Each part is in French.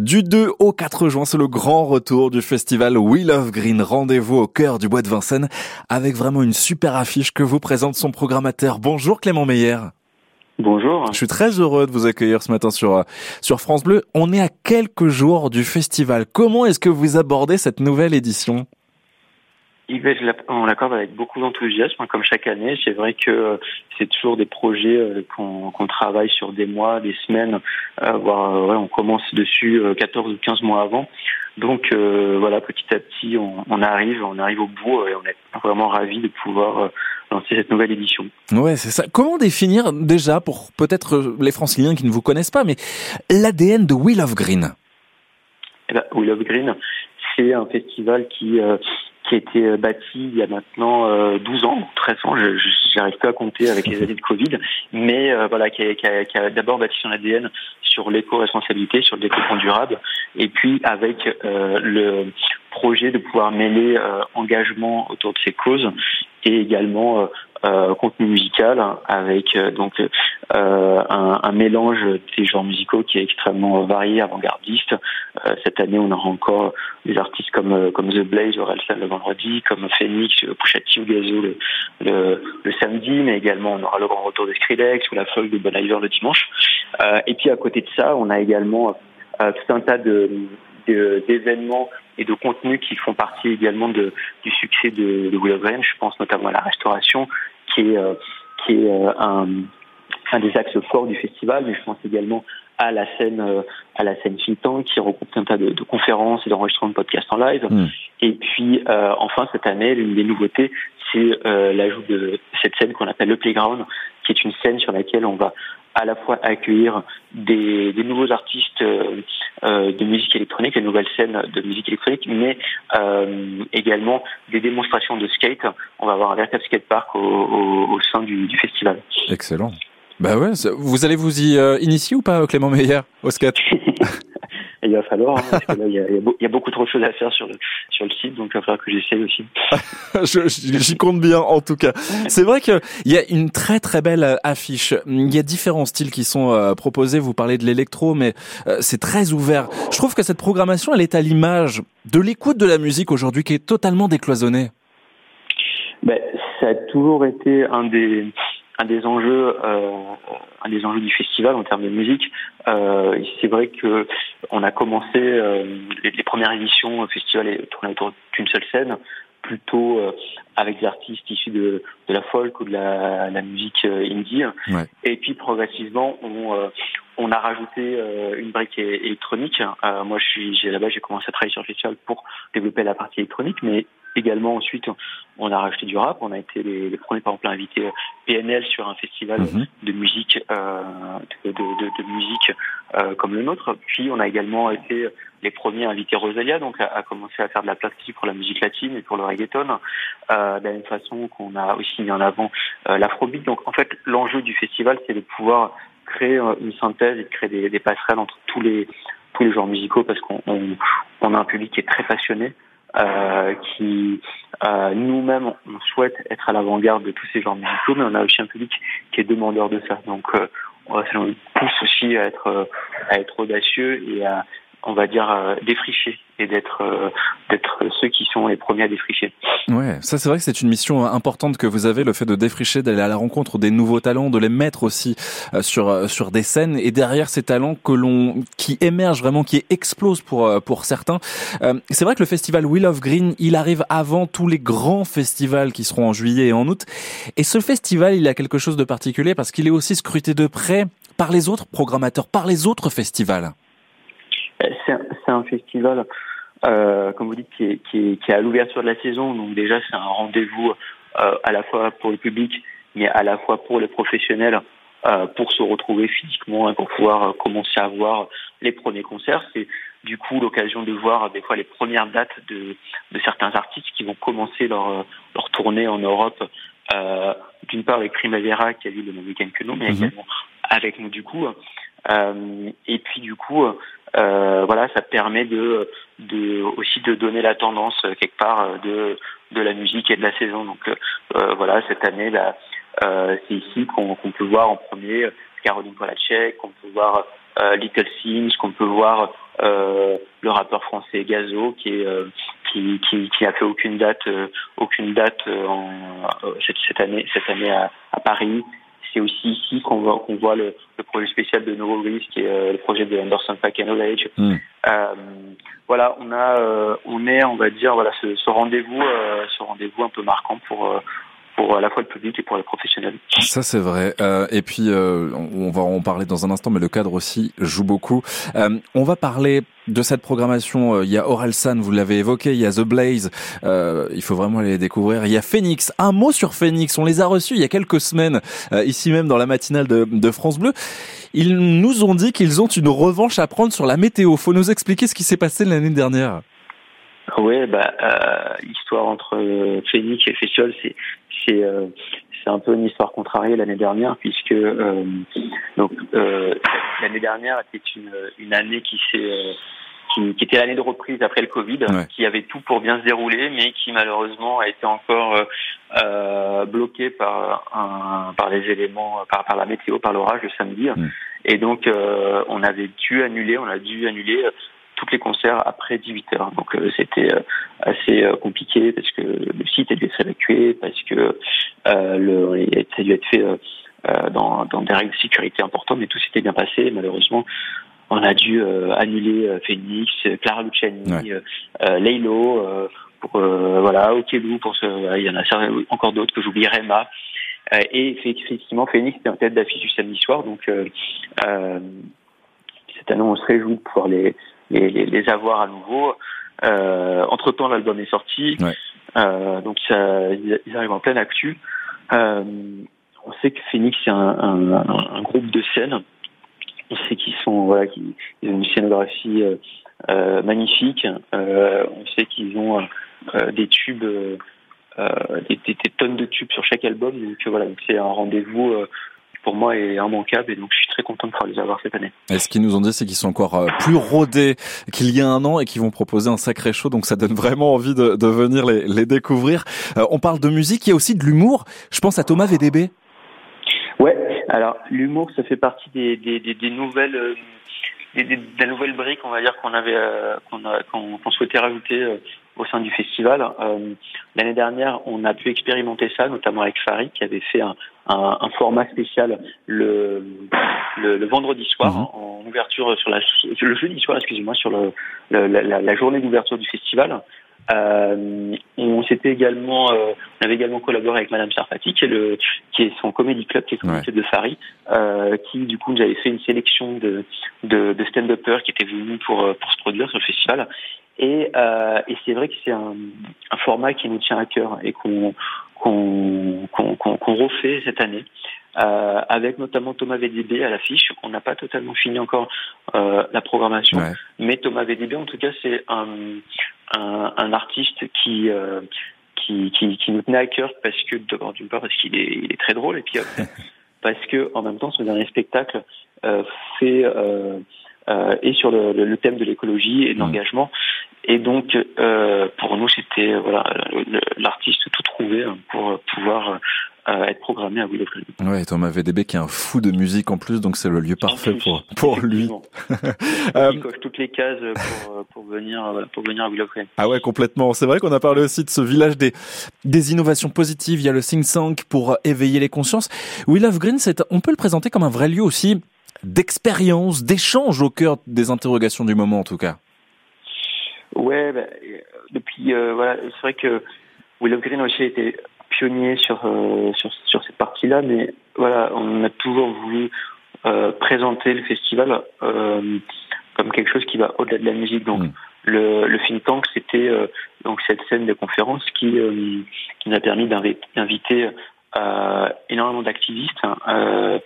Du 2 au 4 juin, c'est le grand retour du festival We Love Green. Rendez-vous au cœur du bois de Vincennes avec vraiment une super affiche que vous présente son programmateur. Bonjour Clément Meyer. Bonjour. Je suis très heureux de vous accueillir ce matin sur, euh, sur France Bleu. On est à quelques jours du festival. Comment est-ce que vous abordez cette nouvelle édition? On l'accorde avec beaucoup d'enthousiasme, hein, comme chaque année. C'est vrai que euh, c'est toujours des projets euh, qu'on travaille sur des mois, des semaines, euh, voire ouais, on commence dessus 14 ou 15 mois avant. Donc voilà, petit à petit, on, on, arrive, on arrive au bout et on est vraiment ravis de pouvoir lancer cette nouvelle édition. Ouais, c'est ça. Comment définir déjà, pour peut-être les franciliens qui ne vous connaissent pas, mais l'ADN de We Love Green? Eh ben, We Love Green, c'est un festival qui qui a été euh, bâti il y a maintenant euh, 12 ans, 13 ans, je n'arrive pas à compter avec les années de Covid, mais euh, voilà, qui a, qui a, qui a d'abord bâti son ADN sur l'éco-responsabilité, sur le développement durable, et puis avec euh, le projet de pouvoir mêler engagement autour de ces causes et également euh, contenu musical avec euh, donc euh, un, un, mélange des genres musicaux qui est extrêmement varié, avant-gardiste. cette année, on aura encore des artistes comme comme The Blaze, Orelsan le vendredi, comme Phoenix, Pusha T ou Gazo le, le, samedi, mais également on aura le grand retour de Skrillex ou la folk de Bon Iver le dimanche. et puis à côté de ça, on a également tout un tas d'événements et de contenus qui font partie également de, du succès de, de Je pense notamment à la restauration, qui est, euh, qui est euh, un, un des axes forts du festival, mais je pense également à la scène euh, à la scène Fintan qui regroupe un tas de, de conférences et d'enregistrements de podcasts en live. Mm. Et puis enfin cette année, l'une des nouveautés, c'est l'ajout de cette scène qu'on appelle le Playground, qui est une scène sur laquelle on va à la fois accueillir des, des nouveaux artistes euh, euh, de musique électronique, des nouvelles scènes de musique électronique, mais euh, également des démonstrations de skate. On va avoir un véritable skatepark au, au, au sein du, du, festival. Excellent. Bah ouais, vous allez vous y euh, initier ou pas, Clément Meyer, au skate? il va falloir, hein, parce que là, il y, a, il y, a, beaucoup trop de choses à faire sur le, sur le site, donc il va falloir que j'essaye aussi. J'y compte bien, en tout cas. C'est vrai qu'il y a une très très belle affiche. Il y a différents styles qui sont euh, proposés. Vous parlez de l'électro, mais euh, c'est très ouvert. Je trouve que cette programmation, elle est à l'image de l'écoute de la musique aujourd'hui qui est totalement décloisonnée. Ben, ça a toujours été un des un des enjeux, euh, un des enjeux du festival en termes de musique. Euh, c'est vrai que on a commencé euh, les, les, premières éditions au festival tournées autour d'une seule scène, plutôt euh, avec des artistes issus de, de la folk ou de la, la musique euh, indie. Ouais. Et puis progressivement, on, euh, on a rajouté une brique électronique. moi, je suis là-bas, j'ai commencé à travailler sur le festival pour développer la partie électronique, mais également ensuite on a rajouté du rap. On a été les, les premiers par exemple à inviter PNL sur un festival mm-hmm. de musique euh, de, de, de, de, musique euh, comme le nôtre. Puis on a également été les premiers à inviter Rosalia, donc à, à commencer à faire de la plastique pour la musique latine et pour le reggaeton, euh, de la même façon qu'on a aussi mis en avant euh, l'afrobeat. Donc en fait l'enjeu du festival c'est de pouvoir créer une synthèse et de créer des, des passerelles entre tous les tous les genres musicaux parce qu'on on, on a un public qui est très passionné euh, qui euh, nous-mêmes on souhaite être à l'avant-garde de tous ces genres musicaux, mais on a aussi un public qui est demandeur de ça. Donc euh, ça nous pousse aussi à être à être audacieux et à on va dire euh, défricher et d'être euh, d'être ceux qui sont les premiers à défricher. Ouais, ça c'est vrai que c'est une mission importante que vous avez, le fait de défricher, d'aller à la rencontre des nouveaux talents, de les mettre aussi euh, sur sur des scènes et derrière ces talents que l'on qui émergent vraiment, qui explosent pour pour certains. c'est vrai que le festival Wheel of Green, il arrive avant tous les grands festivals qui seront en juillet et en août. Et ce festival, il a quelque chose de particulier parce qu'il est aussi scruté de près par les autres programmateurs, par les autres festivals. C'est un, festival, euh, comme vous dites, qui est, qui est, qui est à l'ouverture de la saison. Donc déjà, c'est un rendez-vous euh, à la fois pour le public, mais à la fois pour les professionnels, euh, pour se retrouver physiquement et pour pouvoir euh, commencer à voir les premiers concerts. C'est du coup l'occasion de voir des fois les premières dates de, de certains artistes qui vont commencer leur, leur tournée en Europe. Euh, D'une part avec Primavera qui a vu le même week-end que nous, mais mhm. également avec nous du coup. Euh, et puis du coup, euh, voilà, ça permet de, de aussi de donner la tendance euh, quelque part euh, de de la musique et de la saison. Donc euh, voilà, cette année, là, euh, c'est ici qu'on peut voir en premier Caroline Polacek, qu'on peut voir Little Sims, qu'on peut voir le rappeur français Gazo qui est qui, qui, qui a fait aucune date aucune date en cette, cette année cette année à, à Paris c'est aussi ici qu'on voit, qu'on voit le, le, projet spécial de Neuroris, qui est euh, le projet de Anderson Pack and Knowledge. Mm. Voilà, on a, euh, on est, on va dire, voilà, ce, ce rendez-vous, euh, ce rendez-vous un peu marquant pour pour à la fois le public et pour les professionnels. Ça c'est vrai. Euh, et puis euh, on va en parler dans un instant, mais le cadre aussi joue beaucoup. Euh, on va parler de cette programmation. Il y a Orelsan, vous l'avez évoqué. Il y a The Blaze. il faut vraiment les découvrir. Il y a Phoenix. Un mot sur Phoenix. On les a reçus il y a quelques semaines ici même dans la matinale de, de France Bleu. Ils nous ont dit qu'ils ont une revanche à prendre sur la météo. Faut nous expliquer ce qui s'est passé l'année dernière. Oui, bah, euh, l'histoire entre euh, Phoenix et Festival, c'est c'est euh, c'est un peu une histoire contrariée l'année dernière puisque euh, donc euh, l'année dernière était une une année qui s'est qui, qui, était l'année de reprise après le Covid, qui avait tout pour bien se dérouler, mais qui malheureusement a été encore euh, bloquée par un, par les éléments, par, par la météo, par l'orage le samedi. Et donc euh, on avait dû annuler, on a dû annuler toutes les concerts après 18 heures. Donc euh, c'était euh, assez euh, compliqué parce que le site a dû être évacué, parce que le, ça a dû être fait dans, dans, des règles de sécurité importantes, mais tout s'était bien passé. Malheureusement, on a dû annuler Phoenix, Clara Luciani, ouais. Laylo, pour voilà, Okelou, pour ce, il y en a encore d'autres que j'oublierai, Ma. et effectivement, Phoenix était en tête d'affiche du samedi soir, donc cette année, on se réjouit de pouvoir les, les, les, les avoir à nouveau. Euh, entre temps, l'album est sorti, ouais. euh, donc ça, ils arrivent en pleine actu. Euh, on sait que Phoenix c'est un, un, un, groupe de scène. On sait qu'ils sont voilà, qu'ils ont une scénographie euh, euh magnifique. Euh, on sait qu'ils ont euh, des tubes, des, des, des, tonnes de tubes sur chaque album. Donc voilà, c'est un rendez-vous pour moi est immanquable et donc je suis très content de pouvoir les avoir cette année. Et ce qu'ils nous ont dit, c'est qu'ils sont encore euh, plus rodés qu'il y a un an et qu'ils vont proposer un sacré show, donc ça donne vraiment envie de, de venir les, les découvrir. Euh, on parle de musique, il y a aussi de l'humour. Je pense à Thomas VDB. Ouais, alors l'humour, ça fait partie des, des, des, des nouvelles. Euh, des, des, des, nouvelles briques, on va dire, qu'on avait, euh, qu'on qu souhaitait rajouter euh, au sein du festival. Euh, L'année dernière, on a pu expérimenter ça, notamment avec Farid, qui avait fait un, un, un format spécial le, le, le vendredi soir, mmh. en ouverture sur la, le jeudi soir, excusez-moi, sur le, le, la, la, journée d'ouverture du festival. Euh, on s'était également, euh, on avait également collaboré avec Madame Sarfati, qui est le, qui est son comédie club, qui est son ouais. de Farid, euh, qui du coup nous avait fait une sélection de, de, de stand-uppers qui étaient venus pour, pour se produire sur le festival. Et, euh, et c'est vrai que c'est un, un, format qui nous tient à cœur et qu'on qu'on qu'on qu'on refait cette année. Euh, avec notamment Thomas VDB à l'affiche. On n'a pas totalement fini encore euh, la programmation, ouais. mais Thomas VDB, en tout cas, c'est un, un, un, artiste qui, euh, qui, qui, qui, nous tenait à cœur parce que, d'une part, parce qu'il est, il est très drôle, et puis parce que, en même temps, son dernier spectacle euh, fait euh, et sur le, le, thème de l'écologie et de mmh. l'engagement. Et donc, euh, pour nous, c'était voilà l'artiste tout trouvé pour pouvoir euh, être programmé à Willow Green. Ouais, Thomas VDB qui est un fou de musique en plus, donc c'est le lieu parfait pour pour lui. euh, il coche toutes les cases pour pour venir pour venir à Willow Green. Ah ouais, complètement. C'est vrai qu'on a parlé aussi de ce village des des innovations positives. Il y a le Sing Sang pour éveiller les consciences. Willow Green, c'est on peut le présenter comme un vrai lieu aussi d'expérience, d'échange au cœur des interrogations du moment en tout cas. Ouais, bah, depuis euh, voilà, c'est vrai que Willow Green aussi a été pionnier sur euh, sur, sur cette partie-là, mais voilà, on a toujours voulu euh, présenter le festival comme quelque chose qui va au-delà de la musique. Donc mm. le, le think tank, c'était donc cette scène de conférence qui qui nous a permis d'inviter énormément d'activistes. Hein,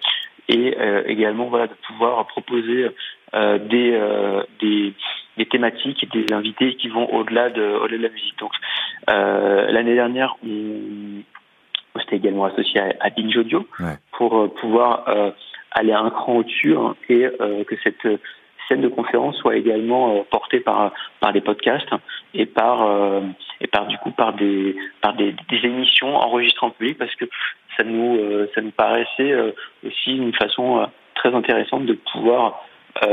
et euh, également voilà de pouvoir proposer euh, des, euh, des, des thématiques et des invités qui vont au-delà de au-delà de la musique. Donc l'année dernière on, on s'était également associé à, à Binge Audio ouais. pour pouvoir aller un cran au-dessus hein, et que cette scène de conférence soit également euh, portée par par des podcasts et par euh, et par du coup par des par des, des émissions enregistrées en public parce que ça nous euh, ça nous paraissait aussi une façon très intéressante de pouvoir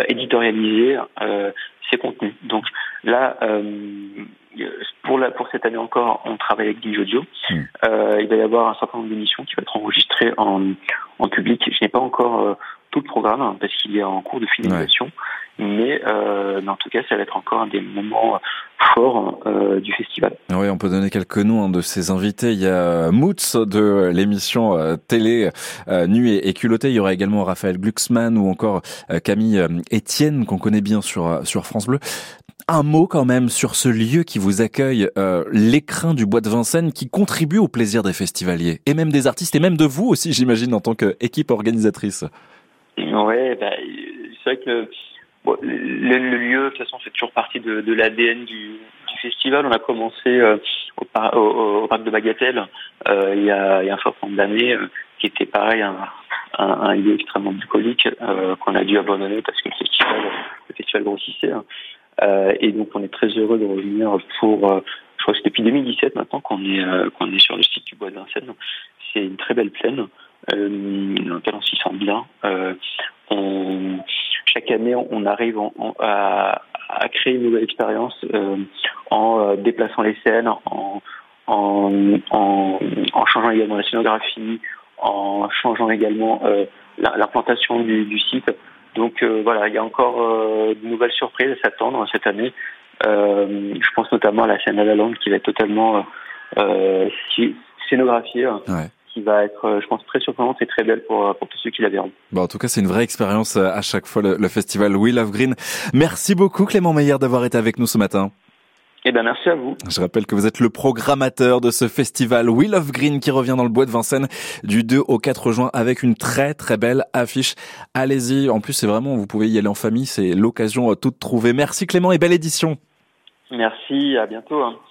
éditorialiser ses contenus. Donc là, pour, la, pour cette année encore, on travaille avec Binge Audio. Hmm. il va y avoir un certain nombre d'émissions qui vont être enregistrées en, en public. Je n'ai pas encore tout le programme hein, parce qu'il est en cours de finalisation. Mais, euh, mais, en tout cas, ça va être encore un des moments forts euh, du festival. Oui, on peut donner quelques noms hein, de ces invités. Il y a Moots de l'émission euh, télé euh, Nuit et, culotté. Il y aura également Raphaël Glucksmann ou encore euh, Camille Etienne qu'on connaît bien sur sur France Bleu. Un mot quand même sur ce lieu qui vous accueille, l'écrin du Bois de Vincennes, qui contribue au plaisir des festivaliers et même des artistes et même de vous aussi, j'imagine, en tant qu'équipe organisatrice. Ouais, bah, c'est vrai que bon, le, lieu, de toute façon, fait toujours partie de, de l'ADN du, du, festival. On a commencé euh, au, au, au, parc de Bagatelle euh, il, y a, il y a un certain nombre d'années, euh, qui était pareil un, un, un lieu extrêmement bucolique euh, qu'on a dû abandonner parce que le festival, le festival grossissait. Hein. et donc, on est très heureux de revenir pour je crois que c'est depuis 2017 maintenant qu'on est qu'on est sur le site du Bois de Vincennes. C'est une très belle plaine euh, dans laquelle on s'y sent bien. Euh, on, chaque année, on arrive à, à, créer une nouvelle expérience euh, en euh, déplaçant les scènes, en, en, en, en, changeant également la scénographie, en changeant également euh, l'implantation du, du, site. Donc euh, voilà, il y a encore de nouvelles surprises à s'attendre cette année. je pense notamment à la scène à la langue qui va être totalement scénographiée. Ouais qui va être, euh, je pense, très surprenante et très belle pour, euh, pour tous ceux qui la verront. Bon, en tout cas, c'est une vraie expérience euh, à chaque fois, le, festival We Love Green. Merci beaucoup, Clément Meyer, d'avoir été avec nous ce matin. Eh ben, merci à vous. Je rappelle que vous êtes le programmateur de ce festival We Love Green qui revient dans le bois de Vincennes du 2 au 4 juin avec une très très belle affiche. Allez-y. En plus, c'est vraiment, vous pouvez y aller en famille. C'est l'occasion toute trouvée. Merci Clément et belle édition. Merci. À bientôt. Hein.